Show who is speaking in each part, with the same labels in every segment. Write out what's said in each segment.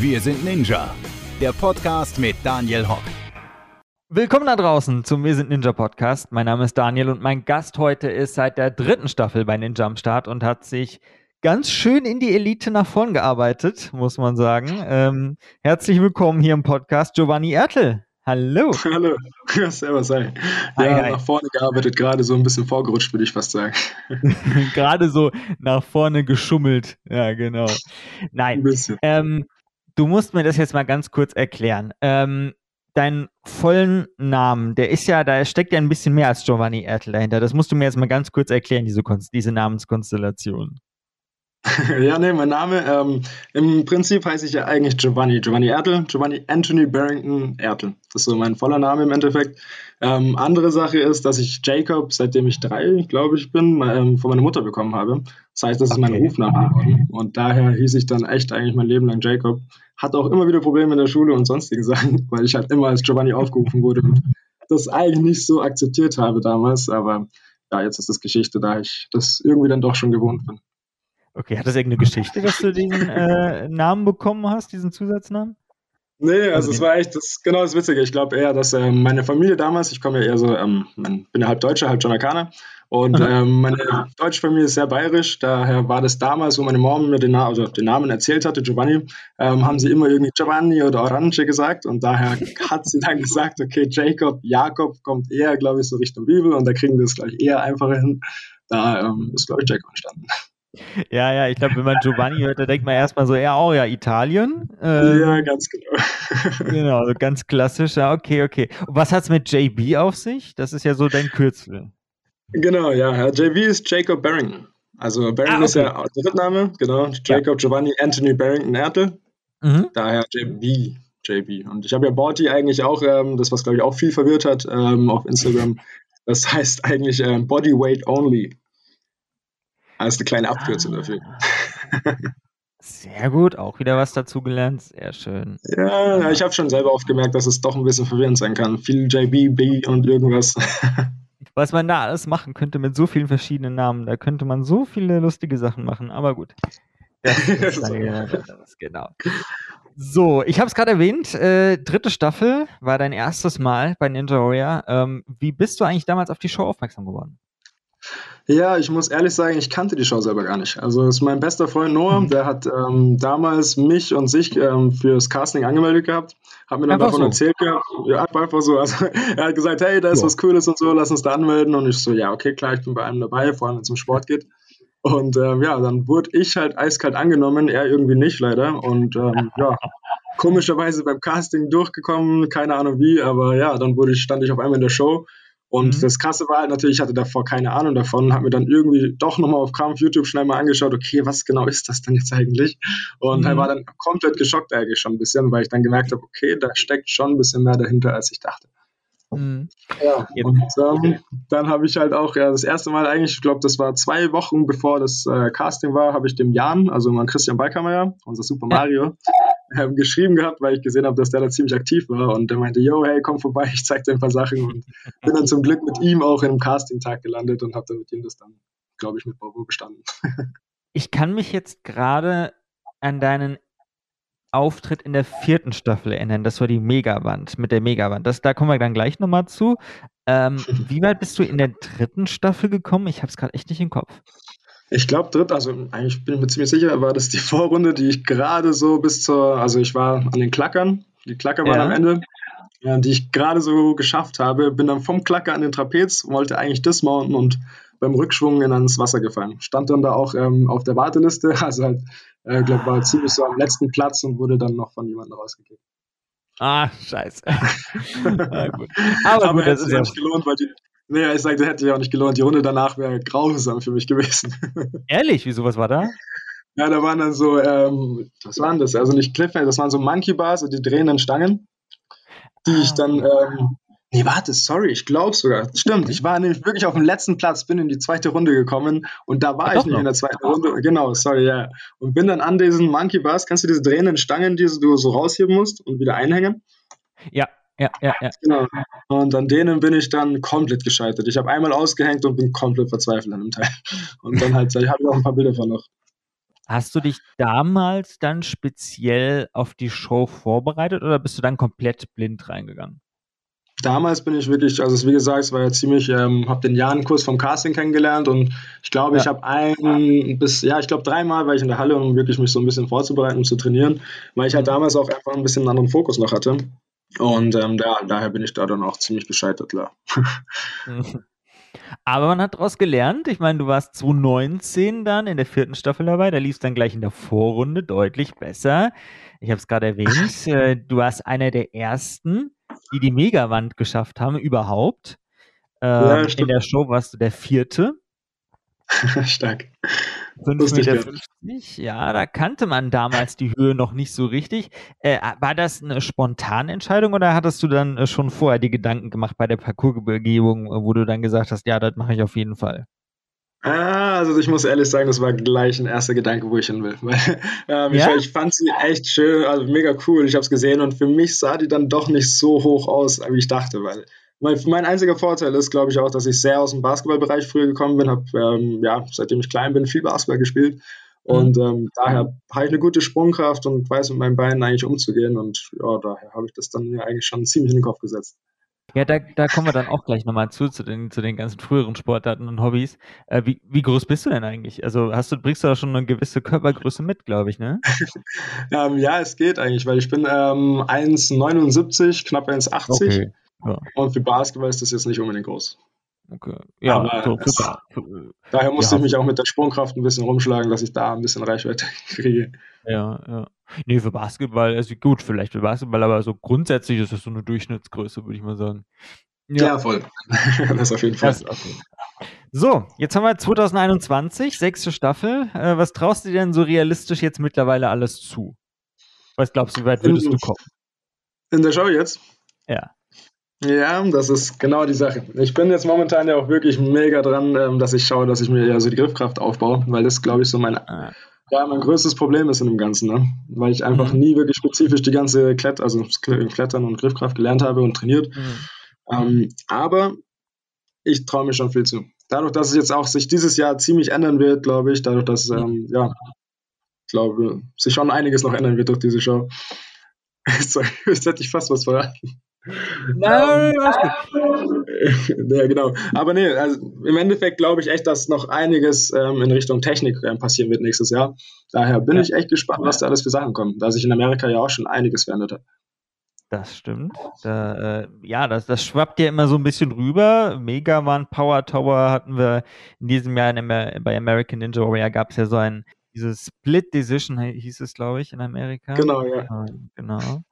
Speaker 1: Wir sind Ninja. Der Podcast mit Daniel Hock.
Speaker 2: Willkommen da draußen zum Wir sind Ninja Podcast. Mein Name ist Daniel und mein Gast heute ist seit der dritten Staffel bei Ninja am Start und hat sich ganz schön in die Elite nach vorn gearbeitet, muss man sagen. Ähm, herzlich willkommen hier im Podcast, Giovanni Ertel. Hallo.
Speaker 3: Hallo. Ja, servus, hi. Ja, hi, hi. nach vorne gearbeitet, gerade so ein bisschen vorgerutscht, würde ich fast sagen.
Speaker 2: gerade so nach vorne geschummelt. Ja, genau. Nein. Ein bisschen. Ähm, du musst mir das jetzt mal ganz kurz erklären. Ähm, deinen vollen Namen, der ist ja, da steckt ja ein bisschen mehr als Giovanni Ertel dahinter. Das musst du mir jetzt mal ganz kurz erklären, diese, diese Namenskonstellation.
Speaker 3: ja, nee, mein Name, ähm, im Prinzip heiße ich ja eigentlich Giovanni, Giovanni Ertel, Giovanni Anthony Barrington Ertel. Das ist so mein voller Name im Endeffekt. Ähm, andere Sache ist, dass ich Jacob, seitdem ich drei, glaube ich, bin, ähm, von meiner Mutter bekommen habe. Das heißt, das ist okay. mein Rufname geworden. Und daher hieß ich dann echt eigentlich mein Leben lang Jacob. Hatte auch immer wieder Probleme in der Schule und sonstige Sachen, weil ich halt immer als Giovanni aufgerufen wurde und das eigentlich nicht so akzeptiert habe damals. Aber ja, jetzt ist das Geschichte, da ich das irgendwie dann doch schon gewohnt bin.
Speaker 2: Okay, hat das irgendeine Geschichte, dass du diesen äh, Namen bekommen hast, diesen Zusatznamen?
Speaker 3: Nee, also, also es war echt, das genau das Witzige. Ich glaube eher, dass ähm, meine Familie damals, ich komme ja eher so, ähm, bin ja halb Deutscher, halb Jamaikaner. Und ähm, meine deutsche Familie ist sehr bayerisch, daher war das damals, wo meine Mom mir den, Na also den Namen erzählt hatte, Giovanni, ähm, haben sie immer irgendwie Giovanni oder Orange gesagt und daher hat sie dann gesagt, okay, Jacob, Jakob kommt eher, glaube ich, so Richtung Bibel und da kriegen wir es gleich eher einfacher hin. Da ähm, ist, glaube ich, Jacob entstanden.
Speaker 2: Ja, ja, ich glaube, wenn man Giovanni hört, da denkt man erstmal so, ja, oh ja, Italien. Ähm,
Speaker 3: ja, ganz genau.
Speaker 2: genau, also ganz klassisch, ja, okay, okay. Und was hat es mit JB auf sich? Das ist ja so dein Kürzel.
Speaker 3: Genau, ja, JB ist Jacob Barrington. Also Barrington ah, okay. ist ja der Drittname, genau. Jacob ja. Giovanni Anthony Barrington Ertel. Mhm. Daher JB. JB. Und ich habe ja Borty eigentlich auch, ähm, das was glaube ich auch viel verwirrt hat ähm, auf Instagram. Das heißt eigentlich ähm, Body Weight Only. Ist eine kleine Abkürzung ah. dafür.
Speaker 2: Sehr gut, auch wieder was dazugelernt. Sehr schön.
Speaker 3: Ja, ich habe schon selber oft gemerkt, dass es doch ein bisschen verwirrend sein kann. Viel JB, B und irgendwas.
Speaker 2: Was man da alles machen könnte mit so vielen verschiedenen Namen. Da könnte man so viele lustige Sachen machen, aber gut. Das ist so. genau. So, ich habe es gerade erwähnt, äh, dritte Staffel war dein erstes Mal bei Ninja Warrior. Ähm, wie bist du eigentlich damals auf die Show aufmerksam geworden?
Speaker 3: Ja, ich muss ehrlich sagen, ich kannte die Show selber gar nicht. Also es ist mein bester Freund Noah, mhm. der hat ähm, damals mich und sich ähm, fürs Casting angemeldet gehabt, hat mir dann einfach davon so. erzählt gehabt. Ja, einfach so. Also er hat gesagt, hey, da ist ja. was Cooles und so, lass uns da anmelden. Und ich so, ja, okay, klar, ich bin bei einem dabei, vor allem wenn es um Sport geht. Und ähm, ja, dann wurde ich halt eiskalt angenommen, er irgendwie nicht leider. Und ähm, ja, komischerweise beim Casting durchgekommen, keine Ahnung wie, aber ja, dann wurde ich, stand ich auf einmal in der Show und mhm. das Krasse war halt natürlich, ich hatte davor keine Ahnung davon, habe mir dann irgendwie doch nochmal auf Krampf YouTube schnell mal angeschaut, okay, was genau ist das denn jetzt eigentlich? Und mhm. war dann komplett geschockt eigentlich schon ein bisschen, weil ich dann gemerkt habe, okay, da steckt schon ein bisschen mehr dahinter, als ich dachte. Mhm. Ja, und ähm, dann habe ich halt auch ja, das erste Mal eigentlich, ich glaube, das war zwei Wochen bevor das äh, Casting war, habe ich dem Jan, also mein Christian Balkammer, unser Super Mario, äh, geschrieben gehabt, weil ich gesehen habe, dass der da ziemlich aktiv war und der meinte, yo, hey, komm vorbei, ich zeig dir ein paar Sachen und bin dann zum Glück mit ihm auch in einem Casting-Tag gelandet und habe dann mit ihm das dann, glaube ich, mit Bravo bestanden.
Speaker 2: ich kann mich jetzt gerade an deinen Auftritt in der vierten Staffel erinnern. Das war die Megawand mit der Megawand. Das, da kommen wir dann gleich nochmal zu. Ähm, wie weit bist du in der dritten Staffel gekommen? Ich habe es gerade echt nicht im Kopf.
Speaker 3: Ich glaube, dritt, also eigentlich bin ich mir ziemlich sicher, war das die Vorrunde, die ich gerade so bis zur, also ich war an den Klackern, die Klacker waren ja. am Ende, ja, die ich gerade so geschafft habe, bin dann vom Klacker an den Trapez, wollte eigentlich dismounten und beim Rückschwung in ans Wasser gefallen. Stand dann da auch ähm, auf der Warteliste, also halt, äh, glaube war ziemlich so am letzten Platz und wurde dann noch von jemandem rausgekickt.
Speaker 2: Ah, scheiße.
Speaker 3: Aber, Aber gut, das ist ja gelohnt, weil die, nee, ich sagte, hätte ja auch nicht gelohnt. Die Runde danach wäre grausam für mich gewesen.
Speaker 2: Ehrlich? Wieso, was war da?
Speaker 3: Ja, da waren dann so, ähm, was waren das? Also nicht Cliffhanger, das waren so Monkey Bars, also die drehenden Stangen, die ich dann ah. ähm, Nee, warte, sorry, ich glaube sogar. Stimmt, ich war nämlich wirklich auf dem letzten Platz, bin in die zweite Runde gekommen und da war Ach, ich nicht noch. in der zweiten Runde. Genau, sorry, ja. Yeah. Und bin dann an diesen Monkey Bars, kannst du diese drehenden Stangen, die du so rausheben musst und wieder einhängen?
Speaker 2: Ja, ja, ja, ja.
Speaker 3: Genau. Und an denen bin ich dann komplett gescheitert. Ich habe einmal ausgehängt und bin komplett verzweifelt an dem Teil. Und dann halt, ich habe noch ein paar Bilder von noch.
Speaker 2: Hast du dich damals dann speziell auf die Show vorbereitet oder bist du dann komplett blind reingegangen?
Speaker 3: Damals bin ich wirklich, also wie gesagt, es war ja ziemlich, ähm, habe den Jahrenkurs vom Casting kennengelernt und ich glaube, ja. ich habe ein bis, ja, ich glaube dreimal war ich in der Halle, um wirklich mich so ein bisschen vorzubereiten, um zu trainieren, weil ich halt mhm. damals auch einfach ein bisschen einen anderen Fokus noch hatte. Und ähm, da, daher bin ich da dann auch ziemlich gescheitert, klar.
Speaker 2: Aber man hat daraus gelernt. Ich meine, du warst 2019 dann in der vierten Staffel dabei. Da lief es dann gleich in der Vorrunde deutlich besser. Ich habe es gerade erwähnt. Äh, du warst einer der ersten, die die Megawand geschafft haben, überhaupt. Ähm, ja, in der Show warst du der vierte.
Speaker 3: Stark.
Speaker 2: 5,50 Meter. Ja, da kannte man damals die Höhe noch nicht so richtig. Äh, war das eine spontane Entscheidung oder hattest du dann äh, schon vorher die Gedanken gemacht bei der Parcoursbegebung, wo du dann gesagt hast, ja, das mache ich auf jeden Fall?
Speaker 3: Ah, also ich muss ehrlich sagen, das war gleich ein erster Gedanke, wo ich hin will. Weil, ähm, ja? ich, ich, fand sie echt schön, also mega cool. Ich habe es gesehen und für mich sah die dann doch nicht so hoch aus, wie ich dachte, weil mein, mein einziger Vorteil ist, glaube ich, auch, dass ich sehr aus dem Basketballbereich früher gekommen bin, habe ähm, ja, seitdem ich klein bin, viel Basketball gespielt. Mhm. Und ähm, daher habe ich eine gute Sprungkraft und weiß mit meinen Beinen eigentlich umzugehen. Und ja, daher habe ich das dann ja eigentlich schon ziemlich in den Kopf gesetzt.
Speaker 2: Ja, da, da kommen wir dann auch gleich nochmal zu, zu den, zu den ganzen früheren Sportarten und Hobbys. Äh, wie, wie groß bist du denn eigentlich? Also hast du, bringst du da schon eine gewisse Körpergröße mit, glaube ich, ne?
Speaker 3: ähm, ja, es geht eigentlich, weil ich bin ähm, 1,79, knapp 1,80. Okay. Ja. Und für Basketball ist das jetzt nicht unbedingt groß.
Speaker 2: Okay. Ja, Aber so,
Speaker 3: es, daher musste ja. ich mich auch mit der Sprungkraft ein bisschen rumschlagen, dass ich da ein bisschen Reichweite kriege.
Speaker 2: Ja, ja. Nee, für Basketball, also gut, vielleicht für Basketball, aber so grundsätzlich ist das so eine Durchschnittsgröße, würde ich mal sagen.
Speaker 3: Ja, ja voll. das auf jeden Fall. Okay.
Speaker 2: So, jetzt haben wir 2021, sechste Staffel. Äh, was traust du dir denn so realistisch jetzt mittlerweile alles zu? Was glaubst du, wie weit würdest in, du kommen?
Speaker 3: In der Show jetzt?
Speaker 2: Ja.
Speaker 3: Ja, das ist genau die Sache. Ich bin jetzt momentan ja auch wirklich mega dran, ähm, dass ich schaue, dass ich mir ja so die Griffkraft aufbaue, weil das, glaube ich, so mein, ah. ja, mein größtes Problem ist in dem Ganzen, ne? weil ich einfach mhm. nie wirklich spezifisch die ganze Klett also Klettern und Griffkraft gelernt habe und trainiert. Mhm. Ähm, aber ich traue mir schon viel zu. Dadurch, dass es jetzt auch sich dieses Jahr ziemlich ändern wird, glaube ich, dadurch, dass, ähm, ja, ich glaube, sich schon einiges noch ändern wird durch diese Show. Jetzt hätte ich fast was verraten. Nein, ja, genau. Aber nee, also im Endeffekt glaube ich echt, dass noch einiges ähm, in Richtung Technik ähm, passieren wird nächstes Jahr. Daher bin ja. ich echt gespannt, was da alles für Sachen kommen, da sich in Amerika ja auch schon einiges verändert hat.
Speaker 2: Das stimmt. Da, äh, ja, das, das schwappt ja immer so ein bisschen rüber. Mega Man Power Tower hatten wir in diesem Jahr in, bei American Ninja Warrior gab es ja so ein, dieses Split Decision hieß es, glaube ich, in Amerika.
Speaker 3: Genau, ja.
Speaker 2: Genau.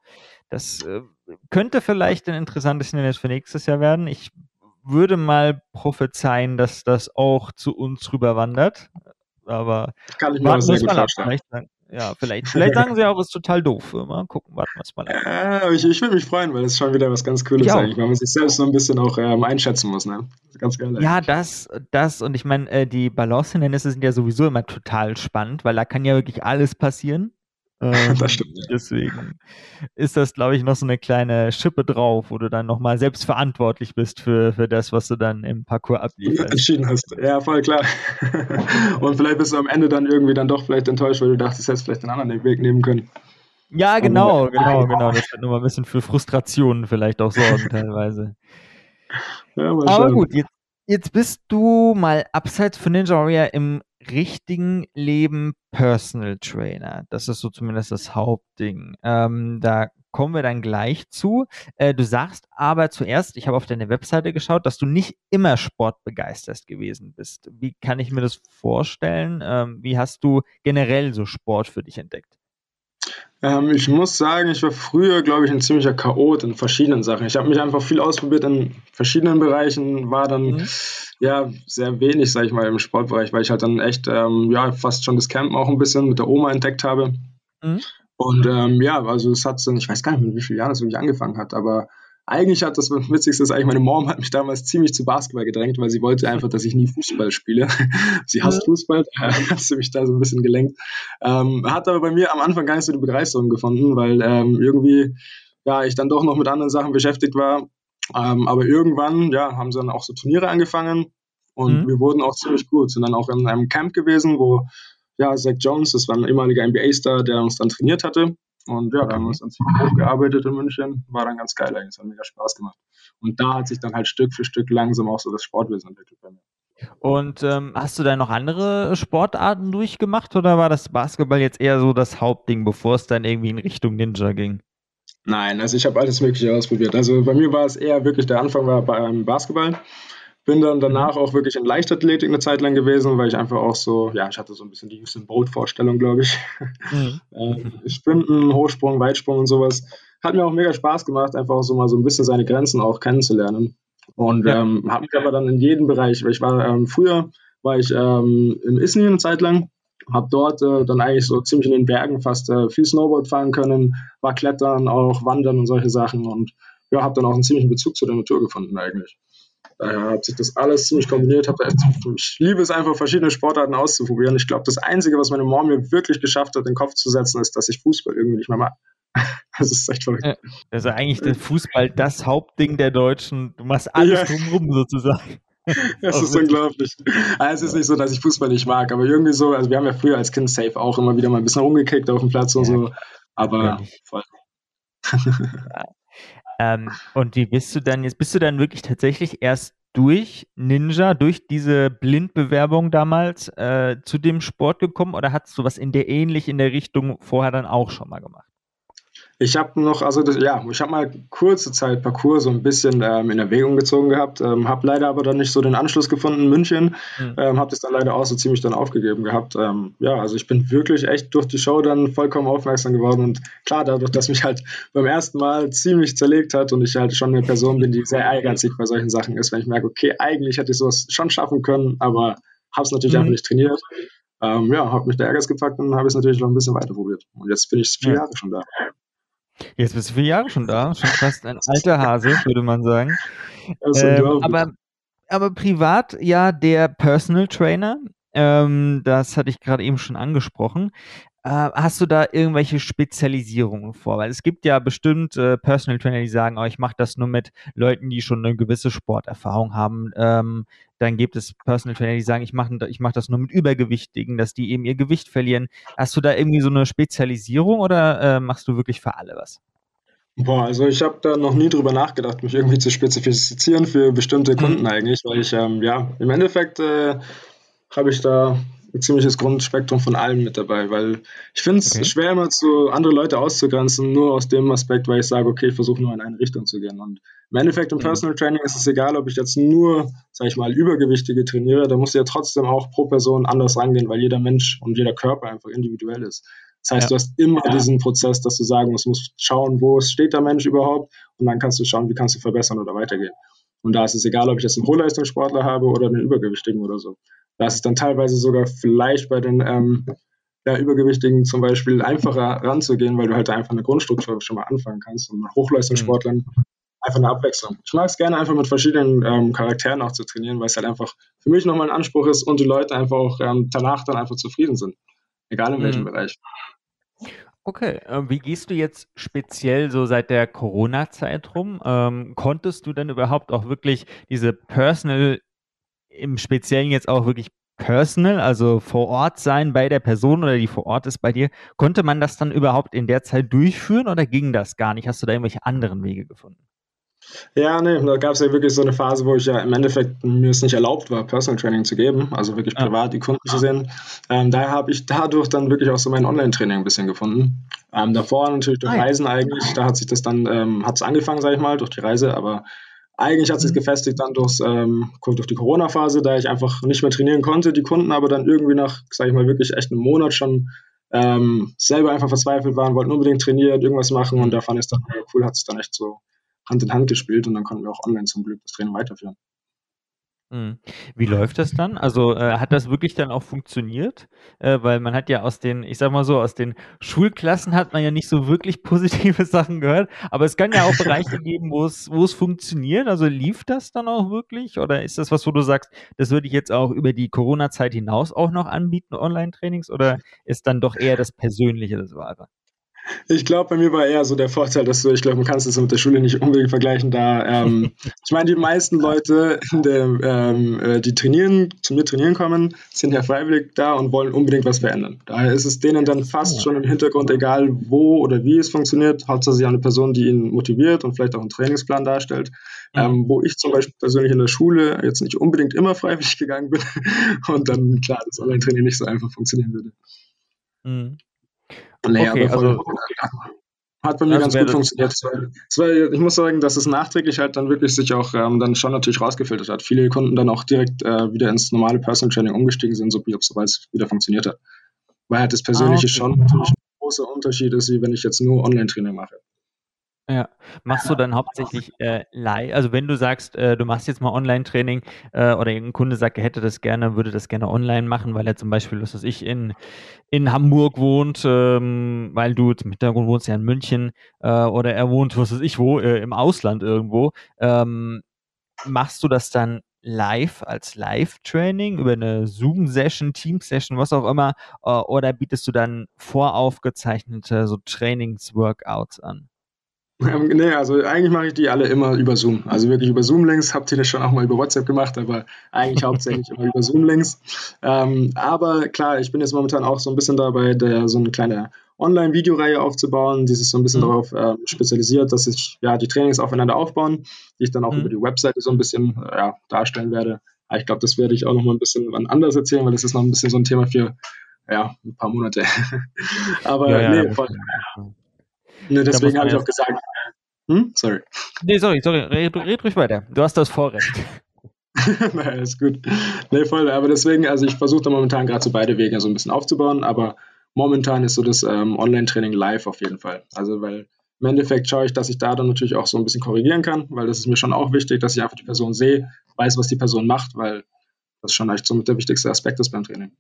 Speaker 2: Das äh, könnte vielleicht ein interessantes Hindernis für nächstes Jahr werden. Ich würde mal prophezeien, dass das auch zu uns rüberwandert. Aber
Speaker 3: kann ich mir warten sehr gut vorstellen.
Speaker 2: Ja, vielleicht, vielleicht sagen sie auch, es ist total doof. Mal gucken, warten wir es mal
Speaker 3: an. Ja, ich, ich würde mich freuen, weil es schon wieder was ganz Cooles ist eigentlich, weil man sich selbst so ein bisschen auch ähm, einschätzen muss. Ne?
Speaker 2: Ganz geil. Eigentlich. Ja, das, das und ich meine, äh, die Balance-Hindernisse sind ja sowieso immer total spannend, weil da kann ja wirklich alles passieren.
Speaker 3: Ähm, das stimmt. Ja.
Speaker 2: Deswegen ist das, glaube ich, noch so eine kleine Schippe drauf, wo du dann nochmal selbst verantwortlich bist für, für das, was du dann im Parcours ablieferst.
Speaker 3: Entschieden hast. Ja, voll klar. Und vielleicht bist du am Ende dann irgendwie dann doch vielleicht enttäuscht, weil du dachtest, du hättest vielleicht einen anderen Weg nehmen können.
Speaker 2: Ja, genau, um, genau, genau. Das wird nur mal ein bisschen für Frustrationen vielleicht auch sorgen teilweise. Ja, Aber gut, jetzt, jetzt bist du mal abseits von Ninja Warrior im richtigen Leben Personal Trainer. Das ist so zumindest das Hauptding. Ähm, da kommen wir dann gleich zu. Äh, du sagst aber zuerst, ich habe auf deine Webseite geschaut, dass du nicht immer sportbegeistert gewesen bist. Wie kann ich mir das vorstellen? Ähm, wie hast du generell so Sport für dich entdeckt?
Speaker 3: Ähm, ich muss sagen, ich war früher, glaube ich, ein ziemlicher Chaot in verschiedenen Sachen. Ich habe mich einfach viel ausprobiert in verschiedenen Bereichen, war dann mhm. ja sehr wenig, sage ich mal, im Sportbereich, weil ich halt dann echt ähm, ja fast schon das Campen auch ein bisschen mit der Oma entdeckt habe. Mhm. Und ähm, ja, also es hat dann, ich weiß gar nicht, mit wie vielen Jahren es wirklich angefangen hat, aber eigentlich hat das Witzigste ist eigentlich, meine Mom hat mich damals ziemlich zu Basketball gedrängt, weil sie wollte einfach, dass ich nie Fußball spiele. sie hasst Fußball, daher hat sie mich da so ein bisschen gelenkt. Ähm, hat aber bei mir am Anfang gar nicht so die Begeisterung gefunden, weil ähm, irgendwie, ja, ich dann doch noch mit anderen Sachen beschäftigt war. Ähm, aber irgendwann, ja, haben sie dann auch so Turniere angefangen und mhm. wir wurden auch ziemlich gut. Sind dann auch in einem Camp gewesen, wo ja, Zach Jones, das war ein ehemaliger NBA-Star, der uns dann trainiert hatte. Und ja, da haben wir uns dann ziemlich hochgearbeitet in München. War dann ganz geil eigentlich. Es hat mega Spaß gemacht. Und da hat sich dann halt Stück für Stück langsam auch so das Sportwissen entwickelt bei mir.
Speaker 2: Und ähm, hast du da noch andere Sportarten durchgemacht oder war das Basketball jetzt eher so das Hauptding, bevor es dann irgendwie in Richtung Ninja ging?
Speaker 3: Nein, also ich habe alles Mögliche ausprobiert. Also bei mir war es eher wirklich, der Anfang war beim Basketball. Bin dann danach auch wirklich in Leichtathletik eine Zeit lang gewesen, weil ich einfach auch so, ja, ich hatte so ein bisschen die Usain Bolt-Vorstellung, glaube ich. Mhm. äh, Sprinten, Hochsprung, Weitsprung und sowas. Hat mir auch mega Spaß gemacht, einfach auch so mal so ein bisschen seine Grenzen auch kennenzulernen. Und ja. ähm, habe mich aber dann in jedem Bereich, weil ich war ähm, früher, war ich ähm, in Isny eine Zeit lang, habe dort äh, dann eigentlich so ziemlich in den Bergen fast äh, viel Snowboard fahren können, war Klettern, auch Wandern und solche Sachen und ja, habe dann auch einen ziemlichen Bezug zu der Natur gefunden eigentlich. Daher hat sich das alles ziemlich kombiniert. Hab ich liebe es einfach, verschiedene Sportarten auszuprobieren. Ich glaube, das Einzige, was meine Mom mir wirklich geschafft hat, in den Kopf zu setzen, ist, dass ich Fußball irgendwie nicht mehr mag.
Speaker 2: Das ist echt verrückt. Also eigentlich der Fußball das Hauptding der Deutschen. Du machst alles ja. drumherum sozusagen.
Speaker 3: Das ist unglaublich. Also es ist nicht so, dass ich Fußball nicht mag, aber irgendwie so, also wir haben ja früher als Kind safe auch immer wieder mal ein bisschen rumgekickt auf dem Platz und so, aber ja. voll.
Speaker 2: ähm, und wie bist du dann jetzt, bist du dann wirklich tatsächlich erst durch Ninja, durch diese Blindbewerbung damals äh, zu dem Sport gekommen oder hast du was in der ähnlich in der Richtung vorher dann auch schon mal gemacht?
Speaker 3: Ich habe noch, also das, ja, ich habe mal kurze Zeit Parcours so ein bisschen ähm, in Erwägung gezogen gehabt, ähm, habe leider aber dann nicht so den Anschluss gefunden in München, mhm. ähm, habe das dann leider auch so ziemlich dann aufgegeben gehabt. Ähm, ja, also ich bin wirklich echt durch die Show dann vollkommen aufmerksam geworden und klar, dadurch, dass mich halt beim ersten Mal ziemlich zerlegt hat und ich halt schon eine Person bin, die sehr ehrgeizig bei solchen Sachen ist, wenn ich merke, okay, eigentlich hätte ich sowas schon schaffen können, aber habe es natürlich mhm. einfach nicht trainiert. Ähm, ja, habe mich der Ehrgeiz gepackt und habe es natürlich noch ein bisschen weiter probiert. Und jetzt bin ich vier ja. Jahre schon da.
Speaker 2: Jetzt bist du vier Jahre schon da, schon fast ein alter Hase, würde man sagen. Ähm, aber, aber privat ja der Personal Trainer, ähm, das hatte ich gerade eben schon angesprochen. Äh, hast du da irgendwelche Spezialisierungen vor? Weil es gibt ja bestimmt äh, Personal Trainer, die sagen, oh, ich mache das nur mit Leuten, die schon eine gewisse Sporterfahrung haben. Ähm, dann gibt es Personal Trainer, die sagen, ich mache ich mach das nur mit Übergewichtigen, dass die eben ihr Gewicht verlieren. Hast du da irgendwie so eine Spezialisierung oder äh, machst du wirklich für alle was?
Speaker 3: Boah, also ich habe da noch nie drüber nachgedacht, mich irgendwie zu spezifizieren für bestimmte mhm. Kunden eigentlich, weil ich, ähm, ja, im Endeffekt äh, habe ich da ein ziemliches Grundspektrum von allem mit dabei, weil ich finde es okay. schwer immer zu andere Leute auszugrenzen, nur aus dem Aspekt, weil ich sage, okay, ich versuche nur in eine Richtung zu gehen. Und im Endeffekt im mhm. Personal Training ist es egal, ob ich jetzt nur, sag ich mal, Übergewichtige trainiere, da muss ja trotzdem auch pro Person anders rangehen, weil jeder Mensch und jeder Körper einfach individuell ist. Das heißt, ja. du hast immer ja. diesen Prozess, dass du sagen musst, musst schauen, wo steht der Mensch überhaupt und dann kannst du schauen, wie kannst du verbessern oder weitergehen. Und da ist es egal, ob ich jetzt einen Hochleistungssportler habe oder einen Übergewichtigen oder so. Da ist es dann teilweise sogar vielleicht bei den ähm, ja, Übergewichtigen zum Beispiel einfacher ranzugehen, weil du halt einfach eine Grundstruktur schon mal anfangen kannst und mit Hochleistungssportlern mhm. einfach eine Abwechslung. Ich mag es gerne einfach mit verschiedenen ähm, Charakteren auch zu trainieren, weil es halt einfach für mich nochmal ein Anspruch ist und die Leute einfach auch ähm, danach dann einfach zufrieden sind. Egal in welchem mhm. Bereich.
Speaker 2: Okay, äh, wie gehst du jetzt speziell so seit der Corona-Zeit rum? Ähm, konntest du denn überhaupt auch wirklich diese Personal im Speziellen jetzt auch wirklich personal, also vor Ort sein bei der Person oder die vor Ort ist bei dir. Konnte man das dann überhaupt in der Zeit durchführen oder ging das gar nicht? Hast du da irgendwelche anderen Wege gefunden?
Speaker 3: Ja, nee, da gab es ja wirklich so eine Phase, wo ich ja im Endeffekt mir es nicht erlaubt war, Personal Training zu geben, also wirklich privat die Kunden zu sehen. Ähm, daher habe ich dadurch dann wirklich auch so mein Online-Training ein bisschen gefunden. Ähm, davor natürlich durch ah, Reisen eigentlich, da hat sich das dann, ähm, hat es angefangen, sage ich mal, durch die Reise, aber eigentlich hat sich mhm. gefestigt dann durchs, ähm, durch die Corona-Phase, da ich einfach nicht mehr trainieren konnte, die Kunden aber dann irgendwie nach, sage ich mal, wirklich echt einem Monat schon ähm, selber einfach verzweifelt waren, wollten unbedingt trainieren, irgendwas machen und mhm. da fand ich es dann cool, hat es dann echt so Hand in Hand gespielt und dann konnten wir auch online zum Glück das Training weiterführen.
Speaker 2: Mhm. Wie läuft das dann? Also äh, hat das wirklich dann auch funktioniert? Äh, weil man hat ja aus den, ich sag mal so, aus den Schulklassen hat man ja nicht so wirklich positive Sachen gehört, aber es kann ja auch Bereiche geben, wo es, wo es funktioniert. Also lief das dann auch wirklich? Oder ist das was, wo du sagst, das würde ich jetzt auch über die Corona-Zeit hinaus auch noch anbieten, Online-Trainings, oder ist dann doch eher das Persönliche das Wahre?
Speaker 3: Ich glaube, bei mir war eher so der Vorteil, dass du, ich glaube, man kann es mit der Schule nicht unbedingt vergleichen, da ähm, ich meine, die meisten Leute, der, ähm, äh, die trainieren, zu mir trainieren kommen, sind ja freiwillig da und wollen unbedingt was verändern. Daher ist es denen dann fast schon im Hintergrund egal, wo oder wie es funktioniert. Hauptsache sie haben eine Person, die ihn motiviert und vielleicht auch einen Trainingsplan darstellt. Ähm, wo ich zum Beispiel persönlich in der Schule jetzt nicht unbedingt immer freiwillig gegangen bin und dann klar das Online-Training nicht so einfach funktionieren würde. Mhm. Nee, okay, also hat bei mir ganz gut funktioniert. War, ich muss sagen, dass es nachträglich halt dann wirklich sich auch ähm, dann schon natürlich rausgefiltert hat. Viele Kunden dann auch direkt äh, wieder ins normale Personal Training umgestiegen sind, so, sobald es wieder funktioniert hat. Weil halt das Persönliche ah, okay. schon natürlich ein großer Unterschied ist, wie wenn ich jetzt nur Online-Training mache.
Speaker 2: Ja. Machst du dann hauptsächlich äh, live? Also wenn du sagst, äh, du machst jetzt mal Online-Training äh, oder irgendein Kunde sagt, er hätte das gerne, würde das gerne online machen, weil er zum Beispiel, was weiß ich, in, in Hamburg wohnt, ähm, weil du zum Hintergrund wohnst ja in München äh, oder er wohnt, was weiß ich wo, äh, im Ausland irgendwo. Ähm, machst du das dann live als Live-Training über eine Zoom-Session, Team-Session, was auch immer, äh, oder bietest du dann voraufgezeichnete so Trainings-Workouts an?
Speaker 3: Ähm, nee, also eigentlich mache ich die alle immer über Zoom. Also wirklich über Zoom-Links. Habt ihr das schon auch mal über WhatsApp gemacht, aber eigentlich hauptsächlich immer über Zoom-Links. Ähm, aber klar, ich bin jetzt momentan auch so ein bisschen dabei, der, so eine kleine Online-Videoreihe aufzubauen, die sich so ein bisschen mhm. darauf äh, spezialisiert, dass sich ja die Trainings aufeinander aufbauen, die ich dann auch mhm. über die Webseite so ein bisschen äh, ja, darstellen werde. Aber ich glaube, das werde ich auch noch mal ein bisschen wann anders erzählen, weil das ist noch ein bisschen so ein Thema für ja, ein paar Monate. aber ja, nee, ja, voll. Ne, deswegen habe ich auch gesagt. Hm? Sorry.
Speaker 2: Nee, sorry, sorry. Red, red ruhig weiter. Du hast das Vorrecht.
Speaker 3: naja, ist gut. Nee, voll. Aber deswegen, also ich versuche da momentan gerade so beide Wege so ein bisschen aufzubauen, aber momentan ist so das ähm, Online-Training live auf jeden Fall. Also, weil im Endeffekt schaue ich, dass ich da dann natürlich auch so ein bisschen korrigieren kann, weil das ist mir schon auch wichtig, dass ich einfach die Person sehe, weiß, was die Person macht, weil das schon echt so mit der wichtigste Aspekt ist beim Training.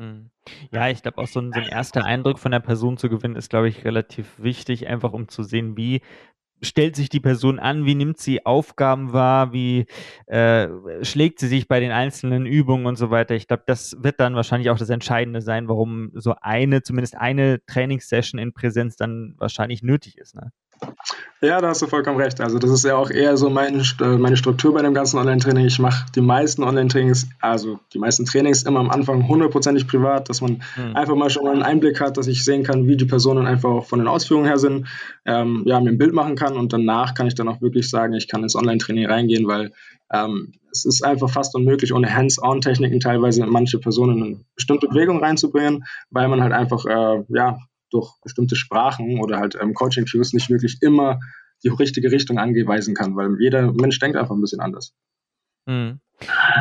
Speaker 2: Mhm. Ja, ich glaube auch so ein, so ein erster Eindruck von der Person zu gewinnen ist, glaube ich, relativ wichtig, einfach um zu sehen, wie stellt sich die Person an, wie nimmt sie Aufgaben wahr, wie äh, schlägt sie sich bei den einzelnen Übungen und so weiter. Ich glaube, das wird dann wahrscheinlich auch das Entscheidende sein, warum so eine, zumindest eine Trainingssession in Präsenz dann wahrscheinlich nötig ist. Ne?
Speaker 3: Ja, da hast du vollkommen recht. Also das ist ja auch eher so mein, äh, meine Struktur bei dem ganzen Online-Training. Ich mache die meisten Online-Trainings, also die meisten Trainings immer am Anfang hundertprozentig privat, dass man mhm. einfach mal schon mal einen Einblick hat, dass ich sehen kann, wie die Personen einfach auch von den Ausführungen her sind, ähm, ja, mir ein Bild machen kann und danach kann ich dann auch wirklich sagen, ich kann ins Online-Training reingehen, weil ähm, es ist einfach fast unmöglich, ohne Hands-on-Techniken teilweise manche Personen in bestimmte Bewegungen reinzubringen, weil man halt einfach, äh, ja, durch bestimmte Sprachen oder halt ähm, Coaching-Cues nicht wirklich immer die richtige Richtung angeweisen kann, weil jeder Mensch denkt einfach ein bisschen anders.
Speaker 2: Mhm.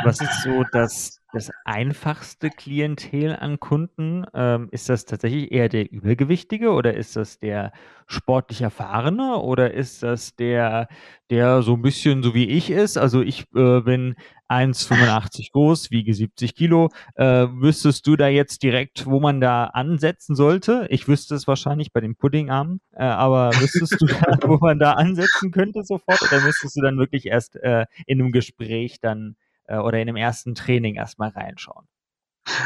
Speaker 2: Was ist so das, das einfachste Klientel an Kunden? Ähm, ist das tatsächlich eher der Übergewichtige oder ist das der sportlich Erfahrene oder ist das der, der so ein bisschen so wie ich ist? Also ich äh, bin 1,85 groß, wiege 70 Kilo. Äh, wüsstest du da jetzt direkt, wo man da ansetzen sollte? Ich wüsste es wahrscheinlich bei den Puddingarmen, äh, aber wüsstest du da, wo man da ansetzen könnte sofort? Oder müsstest du dann wirklich erst äh, in einem Gespräch dann äh, oder in einem ersten Training erstmal reinschauen?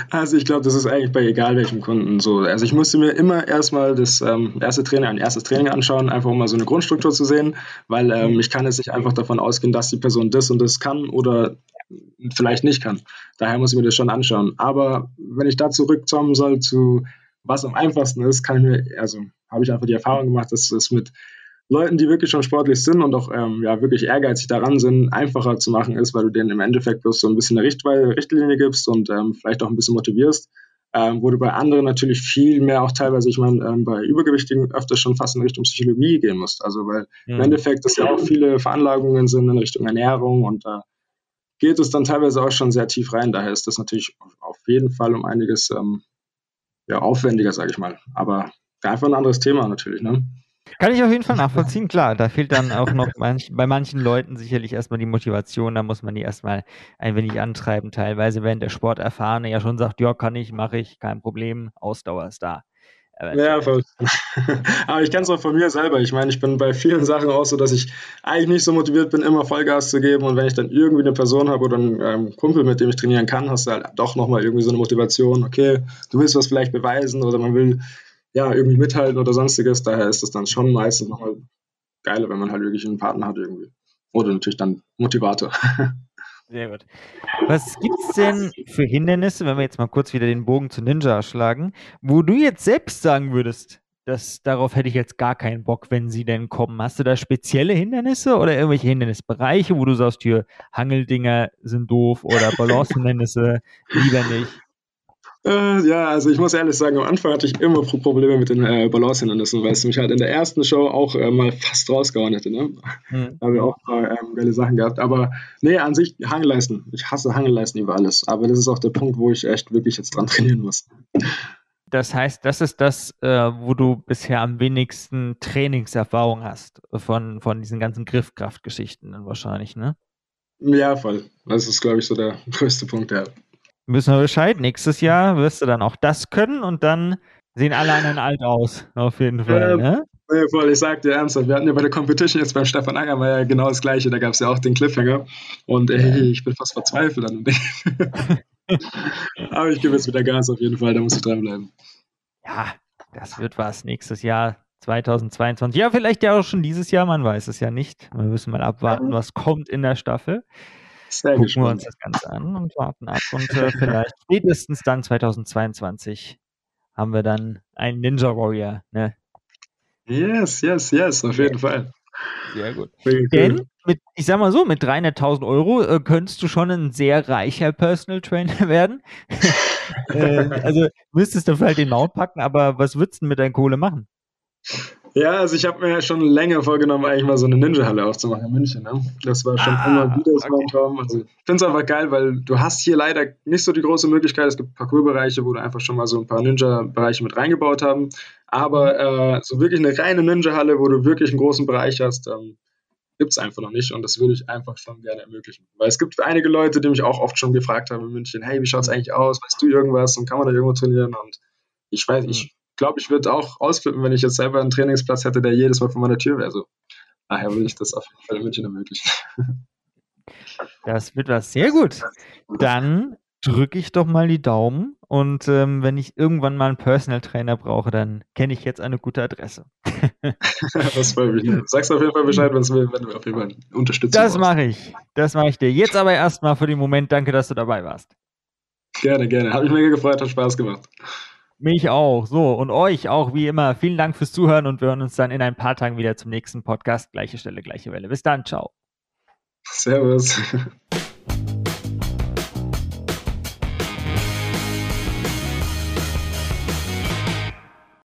Speaker 3: Also ich glaube, das ist eigentlich bei egal welchem Kunden so. Also ich musste mir immer erstmal das ähm, erste Training, ein erstes Training anschauen, einfach um mal so eine Grundstruktur zu sehen, weil ähm, ich kann jetzt nicht einfach davon ausgehen, dass die Person das und das kann oder vielleicht nicht kann. Daher muss ich mir das schon anschauen. Aber wenn ich da zurückkommen soll zu was am einfachsten ist, kann ich mir, also habe ich einfach die Erfahrung gemacht, dass es mit Leuten, die wirklich schon sportlich sind und auch ähm, ja, wirklich ehrgeizig daran sind, einfacher zu machen ist, weil du denen im Endeffekt bloß so ein bisschen eine Richtlinie gibst und ähm, vielleicht auch ein bisschen motivierst. Ähm, wo du bei anderen natürlich viel mehr auch teilweise, ich meine, ähm, bei Übergewichtigen öfter schon fast in Richtung Psychologie gehen musst. Also weil mhm. im Endeffekt das ja auch viele Veranlagungen sind in Richtung Ernährung und da geht es dann teilweise auch schon sehr tief rein. Daher ist das natürlich auf jeden Fall um einiges ähm, ja, aufwendiger, sage ich mal. Aber einfach ein anderes Thema natürlich. Ne?
Speaker 2: Kann ich auf jeden Fall nachvollziehen, klar. Da fehlt dann auch noch manch, bei manchen Leuten sicherlich erstmal die Motivation, da muss man die erstmal ein wenig antreiben. Teilweise, wenn der Sporterfahrene ja schon sagt, ja, kann ich, mache ich, kein Problem, Ausdauer ist da.
Speaker 3: Ja, voll. Aber ich kenne es auch von mir selber. Ich meine, ich bin bei vielen Sachen auch so, dass ich eigentlich nicht so motiviert bin, immer Vollgas zu geben. Und wenn ich dann irgendwie eine Person habe oder einen ähm, Kumpel, mit dem ich trainieren kann, hast du halt doch nochmal irgendwie so eine Motivation. Okay, du willst was vielleicht beweisen oder man will ja, irgendwie mithalten oder sonstiges. Daher ist es dann schon meistens nochmal geiler, wenn man halt wirklich einen Partner hat irgendwie. Oder natürlich dann Motivator.
Speaker 2: Sehr gut. Was gibt es denn für Hindernisse, wenn wir jetzt mal kurz wieder den Bogen zu Ninja schlagen, wo du jetzt selbst sagen würdest, dass darauf hätte ich jetzt gar keinen Bock, wenn sie denn kommen. Hast du da spezielle Hindernisse oder irgendwelche Hindernisbereiche, wo du sagst, hier Hangeldinger sind doof oder Balance-Hindernisse lieber nicht?
Speaker 3: Äh, ja, also ich muss ehrlich sagen, am Anfang hatte ich immer Probleme mit den äh, Balance-Hindernissen, weil es mich halt in der ersten Show auch äh, mal fast rausgehauen hätte. Ne? Hm. Da haben wir auch ein paar ähm, geile Sachen gehabt. Aber nee, an sich Hangelleisten. Ich hasse Hangelleisten über alles. Aber das ist auch der Punkt, wo ich echt wirklich jetzt dran trainieren muss.
Speaker 2: Das heißt, das ist das, äh, wo du bisher am wenigsten Trainingserfahrung hast von, von diesen ganzen Griffkraftgeschichten dann wahrscheinlich, ne?
Speaker 3: Ja, voll. Das ist, glaube ich, so der größte Punkt, ja
Speaker 2: wissen wir Bescheid. Nächstes Jahr wirst du dann auch das können und dann sehen alle anderen alt aus. Auf jeden Fall. Ähm, ne?
Speaker 3: Voll, ich sag dir ernsthaft, wir hatten ja bei der Competition jetzt beim Stefan Anger ja genau das gleiche, da gab es ja auch den Cliffhanger und ey, ich bin fast verzweifelt an dem Aber ich gebe jetzt wieder Gas auf jeden Fall, da muss ich dranbleiben.
Speaker 2: Ja, das wird was nächstes Jahr. 2022. Ja, vielleicht ja auch schon dieses Jahr, man weiß es ja nicht. Wir müssen mal abwarten, was kommt in der Staffel. Sehr gucken gespannt. wir uns das Ganze an und warten ab. Und äh, vielleicht spätestens dann 2022 haben wir dann einen Ninja Warrior. Ne?
Speaker 3: Yes, yes, yes, auf jeden Fall.
Speaker 2: Sehr gut. Denn mit, ich sag mal so, mit 300.000 Euro äh, könntest du schon ein sehr reicher Personal Trainer werden. äh, also müsstest du vielleicht den Mount packen, aber was würdest du mit deiner Kohle machen?
Speaker 3: Ja, also ich habe mir ja schon länger vorgenommen, eigentlich mal so eine Ninja-Halle aufzumachen in München. Ne? Das war schon ah, immer wieder so ein Traum. Also ich finde es einfach geil, weil du hast hier leider nicht so die große Möglichkeit. Es gibt Parcoursbereiche, wo du einfach schon mal so ein paar Ninja-Bereiche mit reingebaut haben. Aber äh, so wirklich eine reine Ninja-Halle, wo du wirklich einen großen Bereich hast, ähm, gibt es einfach noch nicht. Und das würde ich einfach schon gerne ermöglichen. Weil es gibt einige Leute, die mich auch oft schon gefragt haben in München, hey, wie schaut es eigentlich aus? Weißt du irgendwas? Und kann man da irgendwo trainieren? Und ich weiß, ich hm glaube, ich würde auch ausflippen, wenn ich jetzt selber einen Trainingsplatz hätte, der jedes Mal vor meiner Tür wäre. Also, daher will ich das auf jeden Fall in München ermöglichen.
Speaker 2: Das wird was sehr gut. Dann drücke ich doch mal die Daumen und ähm, wenn ich irgendwann mal einen Personal Trainer brauche, dann kenne ich jetzt eine gute Adresse.
Speaker 3: das freut mich. Sagst auf jeden Fall Bescheid, wenn du auf jeden Fall unterstützt.
Speaker 2: Das mache ich. Das mache ich dir. Jetzt aber erstmal für den Moment danke, dass du dabei warst.
Speaker 3: Gerne, gerne. Hat mich mega gefreut, hat Spaß gemacht.
Speaker 2: Mich auch. So, und euch auch wie immer. Vielen Dank fürs Zuhören und wir hören uns dann in ein paar Tagen wieder zum nächsten Podcast. Gleiche Stelle, gleiche Welle. Bis dann. Ciao.
Speaker 3: Servus.